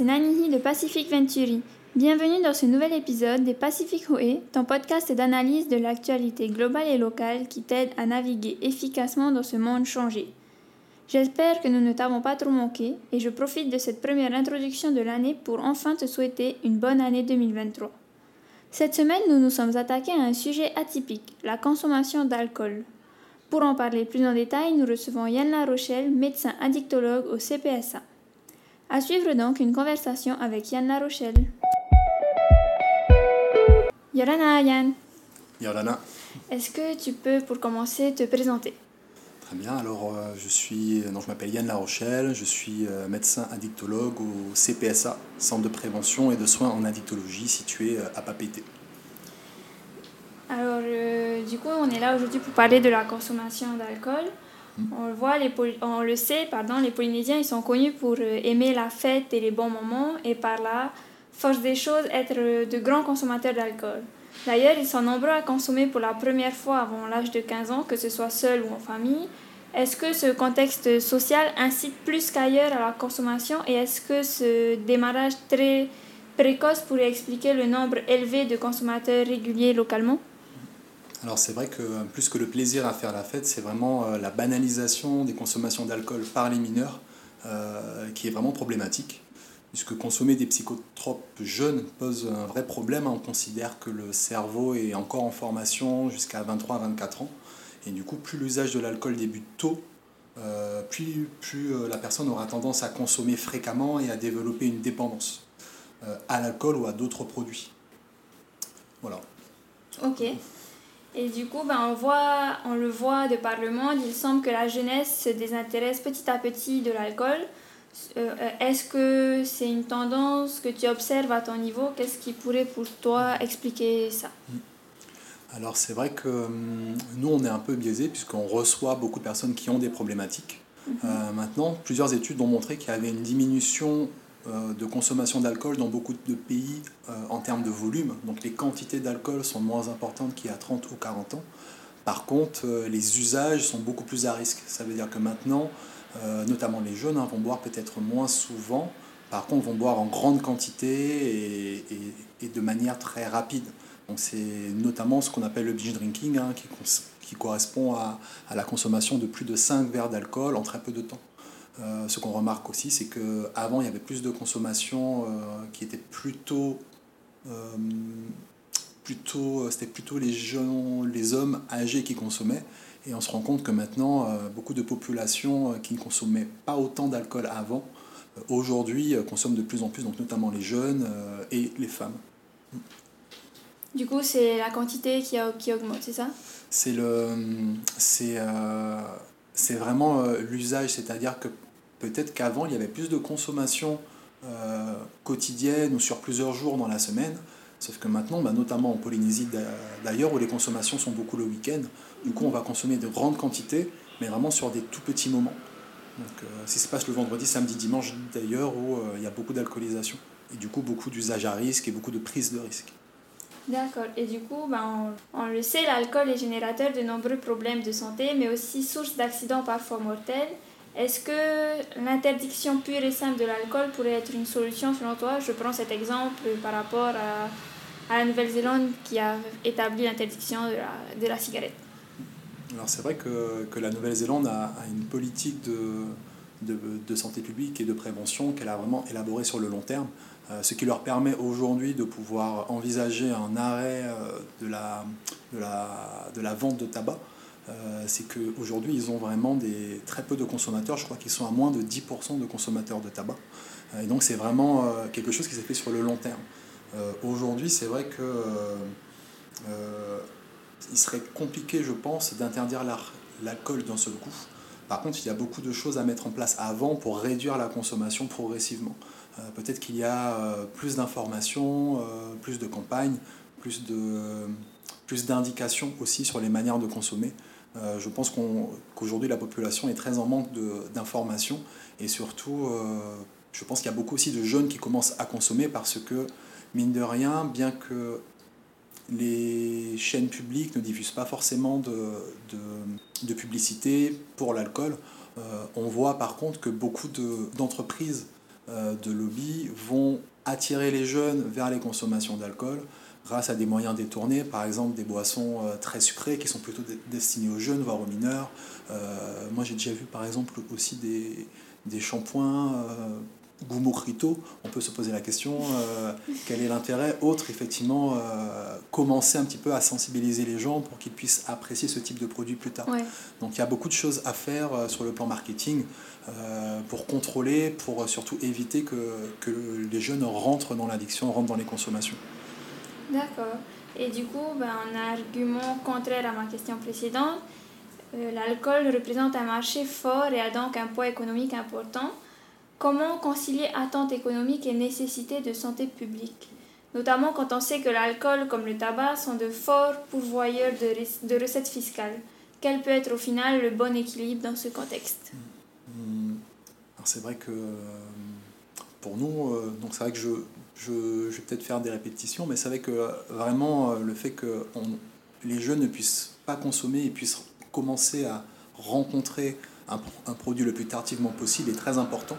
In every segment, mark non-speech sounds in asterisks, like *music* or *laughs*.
c'est Nanihi de Pacific Venturi. Bienvenue dans ce nouvel épisode des Pacific Hoe, ton podcast d'analyse de l'actualité globale et locale qui t'aide à naviguer efficacement dans ce monde changé. J'espère que nous ne t'avons pas trop manqué et je profite de cette première introduction de l'année pour enfin te souhaiter une bonne année 2023. Cette semaine, nous nous sommes attaqués à un sujet atypique, la consommation d'alcool. Pour en parler plus en détail, nous recevons Yann Larochelle, médecin addictologue au CPSA. À suivre donc une conversation avec Yann Larochelle. Yorana Yann. Yorana. Est-ce que tu peux pour commencer te présenter? Très bien, alors euh, je suis, non, je m'appelle Yann Larochelle, je suis euh, médecin addictologue au CPSA, Centre de prévention et de soins en addictologie situé euh, à Papété. Alors, du coup, on est là aujourd'hui pour parler de la consommation d'alcool. On le voit, on le sait, pardon, les Polynésiens, ils sont connus pour aimer la fête et les bons moments, et par là, force des choses, être de grands consommateurs d'alcool. D'ailleurs, ils sont nombreux à consommer pour la première fois avant l'âge de 15 ans, que ce soit seul ou en famille. Est-ce que ce contexte social incite plus qu'ailleurs à la consommation et est-ce que ce démarrage très précoce pourrait expliquer le nombre élevé de consommateurs réguliers localement? Alors c'est vrai que plus que le plaisir à faire la fête, c'est vraiment euh, la banalisation des consommations d'alcool par les mineurs euh, qui est vraiment problématique puisque consommer des psychotropes jeunes pose un vrai problème. On considère que le cerveau est encore en formation jusqu'à 23 24 ans. Et du coup, plus l'usage de l'alcool débute tôt, euh, plus, plus euh, la personne aura tendance à consommer fréquemment et à développer une dépendance euh, à l'alcool ou à d'autres produits. Voilà. Ok. Et du coup, ben, on, voit, on le voit de par le monde, il semble que la jeunesse se désintéresse petit à petit de l'alcool. Euh, est-ce que c'est une tendance que tu observes à ton niveau? Qu'est-ce qui pourrait pour toi expliquer ça? Mm. Alors c'est vrai que hum, nous on est un peu biaisé puisqu'on reçoit beaucoup de personnes qui ont des problématiques. Mm-hmm. Euh, maintenant, plusieurs études ont montré qu'il y avait une diminution euh, de consommation d'alcool dans beaucoup de pays en termes de volume. Donc les quantités d'alcool sont moins importantes qu'il y a 30 ou 40 ans. Par contre, les usages sont beaucoup plus à risque. Ça veut dire que maintenant, euh, notamment les jeunes, hein, vont boire peut-être moins souvent, par contre vont boire en grande quantité et, de manière très rapide. C'est notamment ce qu'on appelle le binge drinking, hein, qui, qui, correspond à, à, la consommation de plus de 5 verres d'alcool en très peu de temps. Euh, ce qu'on remarque aussi, c'est qu'avant, il y avait plus de consommation euh, qui était plutôt... plutôt c'était plutôt les, jeunes, les hommes âgés qui consommaient et on se rend compte que maintenant, euh, beaucoup de populations euh, qui ne consommaient pas autant d'alcool avant, euh, aujourd'hui consomment de plus en plus, donc notamment les jeunes et les femmes. Du coup, c'est la quantité qui, qui augmente, c'est ça? C'est le, c'est, c'est vraiment l'usage, c'est-à-dire que peut-être qu'avant, il y avait plus de consommation quotidienne ou sur plusieurs jours dans la semaine. Sauf que maintenant, bah, notamment en Polynésie d'ailleurs, où les consommations sont beaucoup le week-end, du coup on va consommer de grandes quantités, mais vraiment sur des tout petits moments. Donc euh, si ça se passe le vendredi, samedi, dimanche d'ailleurs, où euh, il y a beaucoup d'alcoolisation. Et du coup beaucoup d'usage à risque et beaucoup de prise de risque. D'accord. Et du coup, ben, on, le sait, l'alcool est générateur de nombreux problèmes de santé, mais aussi source d'accidents parfois mortels. Est-ce que l'interdiction pure et simple de l'alcool pourrait être une solution selon toi? Je prends cet exemple par rapport à la Nouvelle-Zélande qui a établi l'interdiction de la, cigarette. Alors c'est vrai que, que la Nouvelle-Zélande a, une politique de, de, santé publique et de prévention qu'elle a vraiment élaborée sur le long terme, euh, ce qui leur permet aujourd'hui de pouvoir envisager un arrêt euh, de, la, de la vente de tabac. Euh, c'est qu'aujourd'hui, ils ont vraiment des, très peu de consommateurs. Je crois qu'ils sont à moins de 10% de consommateurs de tabac. et donc, c'est vraiment quelque chose qui s'est fait sur le long terme. Euh, aujourd'hui, c'est vrai que euh, euh, il serait compliqué, je pense, d'interdire l'alcool d'un seul coup. Par contre, il y a beaucoup de choses à mettre en place avant pour réduire la consommation progressivement. Peut-être qu'il y a plus d'informations, plus de campagnes, plus de plus d'indications aussi sur les manières de consommer. je pense qu'aujourd'hui la population est très en manque d'informations et surtout je pense qu'il y a beaucoup aussi de jeunes qui commencent à consommer parce que mine de rien, bien que les chaînes publiques ne diffusent pas forcément de, de, publicité pour l'alcool, euh, on voit par contre que beaucoup d'entreprises de lobby vont attirer les jeunes vers les consommations d'alcool grâce à des moyens détournés, par exemple des boissons très sucrées qui sont plutôt destinées aux jeunes, voire aux mineurs. moi j'ai déjà vu par exemple aussi des, des shampoings goût on peut se poser la question euh, *laughs* quel est l'intérêt autre effectivement euh, commencer un petit peu à sensibiliser les gens pour qu'ils puissent apprécier ce type de produit plus tard. Donc il y a beaucoup de choses à faire euh, sur le plan marketing pour contrôler, pour surtout éviter que, que les jeunes rentrent dans l'addiction, rentrent dans les consommations. D'accord. Et du coup, ben, un argument contraire à ma question précédente, l'alcool représente un marché fort et a donc un poids économique important. Comment concilier attente économique et nécessité de santé publique? Notamment quand on sait que l'alcool comme le tabac sont de forts pourvoyeurs de, recettes fiscales. Quel peut être au final le bon équilibre dans ce contexte? Hmm. C'est vrai que pour nous, euh, donc c'est vrai que je, je, vais peut-être faire des répétitions, mais c'est vrai que vraiment euh, le fait que les jeunes ne puissent pas consommer et puissent commencer à rencontrer un, produit le plus tardivement possible est très important.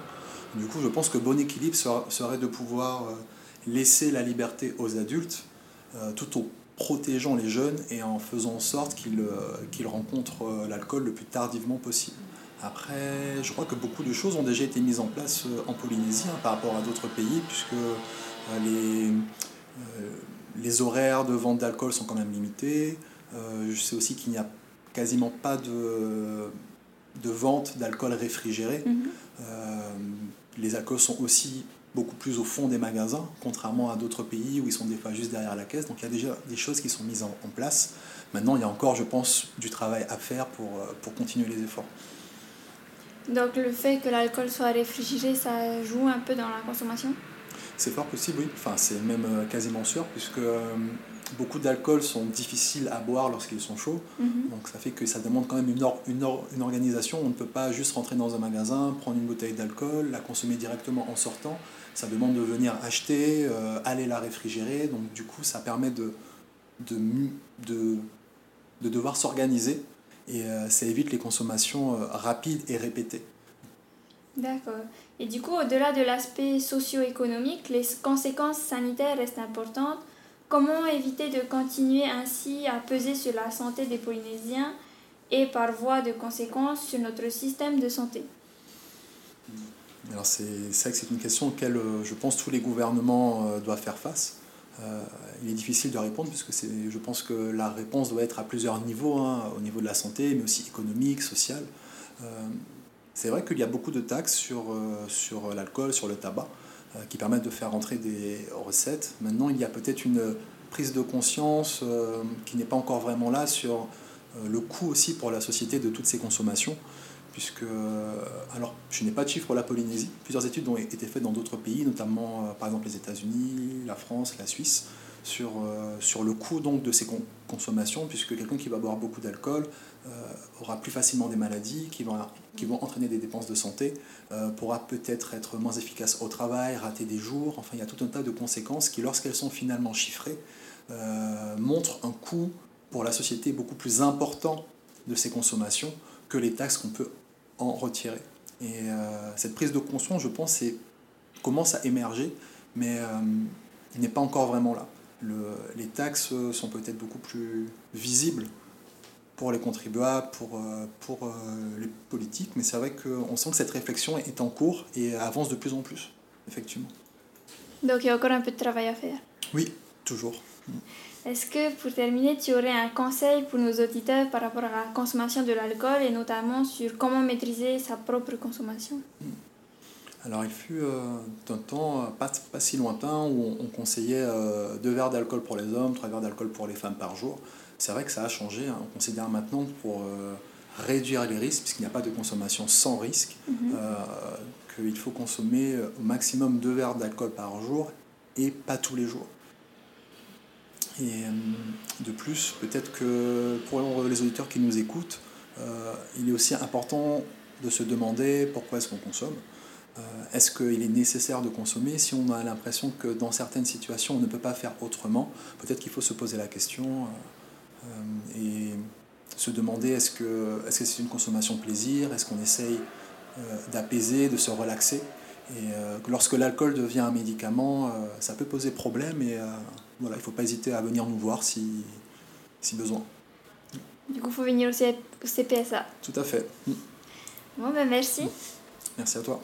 Du coup, je pense que bon équilibre serait de pouvoir euh, laisser la liberté aux adultes euh, tout en protégeant les jeunes et en faisant en sorte qu'ils euh, rencontrent l'alcool le plus tardivement possible. Après, je crois que beaucoup de choses ont déjà été mises en place en Polynésie hein, par rapport à d'autres pays, puisque les, les horaires de vente d'alcool sont quand même limités. je sais aussi qu'il n'y a quasiment pas de, de vente d'alcool réfrigéré. Mm-hmm les alcools sont aussi beaucoup plus au fond des magasins, contrairement à d'autres pays où ils sont des fois juste derrière la caisse. Donc il y a déjà des choses qui sont mises en, place. Maintenant, il y a encore, je pense, du travail à faire pour, euh, pour continuer les efforts. Donc le fait que l'alcool soit réfrigéré, ça joue un peu dans la consommation? C'est fort possible, oui. Enfin, c'est même euh, quasiment sûr, puisque euh, beaucoup d'alcools sont difficiles à boire lorsqu'ils sont chauds. Mhm. Donc ça fait que ça demande quand même une, une, une, organisation. On ne peut pas juste rentrer dans un magasin, prendre une bouteille d'alcool, la consommer directement en sortant. Ça demande de venir acheter, euh, aller la réfrigérer. Donc du coup, ça permet de, de, de, de devoir s'organiser et euh, ça évite les consommations euh, rapides et répétées. D'accord. Et du coup, au-delà de l'aspect socio-économique, les conséquences sanitaires restent importantes Comment éviter de continuer ainsi à peser sur la santé des Polynésiens et par voie de conséquence sur notre système de santé? Alors c'est vrai que c'est une question auquel euh, je pense tous les gouvernements euh, doivent faire face. Euh, il est difficile de répondre puisque je pense que la réponse doit être à plusieurs niveaux, hein, au niveau de la santé, mais aussi économique, social. C'est vrai qu'il y a beaucoup de taxes sur, sur l'alcool, sur le tabac. Euh, qui permettent de faire rentrer des recettes. Maintenant, il y a peut-être une prise de conscience euh, qui n'est pas encore vraiment là sur euh, le coût aussi pour la société de toutes ces consommations. Puisque, alors, je n'ai pas de chiffres pour la Polynésie. Plusieurs études ont été faites dans d'autres pays, notamment par exemple les États-Unis, la France, la Suisse, sur, sur le coût donc de ces consommations, puisque quelqu'un qui va boire beaucoup d'alcool aura plus facilement des maladies qui vont qui vont entraîner des dépenses de santé, euh, pourra peut-être être moins efficace au travail, rater des jours, enfin il y a tout un tas de conséquences qui, lorsqu'elles sont finalement chiffrées, euh, montrent un coût pour la société beaucoup plus important de ces consommations que les taxes qu'on peut en retirer. Et euh, cette prise de conscience, je pense, commence à émerger, mais n'est pas encore vraiment là. Le, les taxes sont peut-être beaucoup plus visibles pour les contribuables, pour, euh, pour euh, les politiques, mais c'est vrai qu'on sent que cette réflexion est en cours et avance de plus en plus, effectivement. Donc il y a encore un peu de travail à faire. Oui, toujours. Est-ce que pour terminer, tu aurais un conseil pour nos auditeurs par rapport à la consommation de l'alcool et notamment sur comment maîtriser sa propre consommation? Alors il fut euh, un temps pas, pas, si lointain où on, conseillait deux verres d'alcool pour les hommes, trois verres d'alcool pour les femmes par jour c'est vrai que ça a changé. Hein. On considère maintenant pour euh, réduire les risques, puisqu'il n'y a pas de consommation sans risque, mhm. euh, qu'il faut consommer euh, au maximum deux verres d'alcool par jour et pas tous les jours. Et de plus, peut-être que pour les auditeurs qui nous écoutent, il est aussi important de se demander pourquoi est-ce qu'on consomme. Est-ce qu'il est nécessaire de consommer Si on a l'impression que dans certaines situations on ne peut pas faire autrement, peut-être qu'il faut se poser la question euh, et se demander est-ce que c'est -ce c'est une consommation plaisir, est-ce qu'on essaye euh, d'apaiser, de se relaxer? Et lorsque l'alcool devient un médicament, ça peut poser problème et voilà, il ne faut pas hésiter à venir nous voir si, si besoin. Du coup, il faut venir au CPSA. Tout à fait. Bon, ben merci. Merci à toi.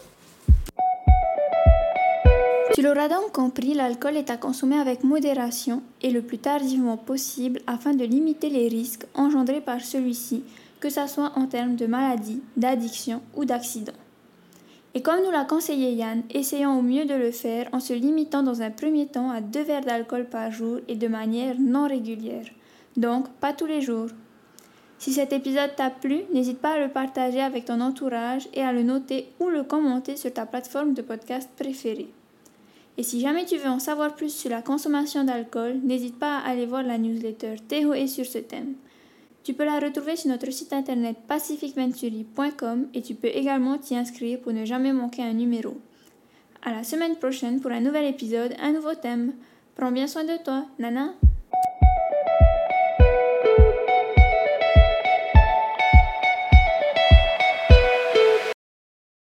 Tu l'auras donc compris, l'alcool est à consommer avec modération et le plus tardivement possible afin de limiter les risques engendrés par celui-ci, que ce soit en termes de maladie, d'addiction ou d'accident. Et comme nous l'a conseillé Yann, essayons au mieux de le faire en se limitant dans un premier temps à deux verres d'alcool par jour et de manière non régulière. Donc, pas tous les jours. Si cet épisode t'a plu, n'hésite pas à le partager avec ton entourage et à le noter ou le commenter sur ta plateforme de podcast préférée. Et si jamais tu veux en savoir plus sur la consommation d'alcool, n'hésite pas à aller voir la newsletter et sur ce thème. Tu peux la retrouver sur notre site internet pacificventuri.com et tu peux également t'y inscrire pour ne jamais manquer un numéro. À la semaine prochaine pour un nouvel épisode, un nouveau thème. Prends bien soin de toi, Nana.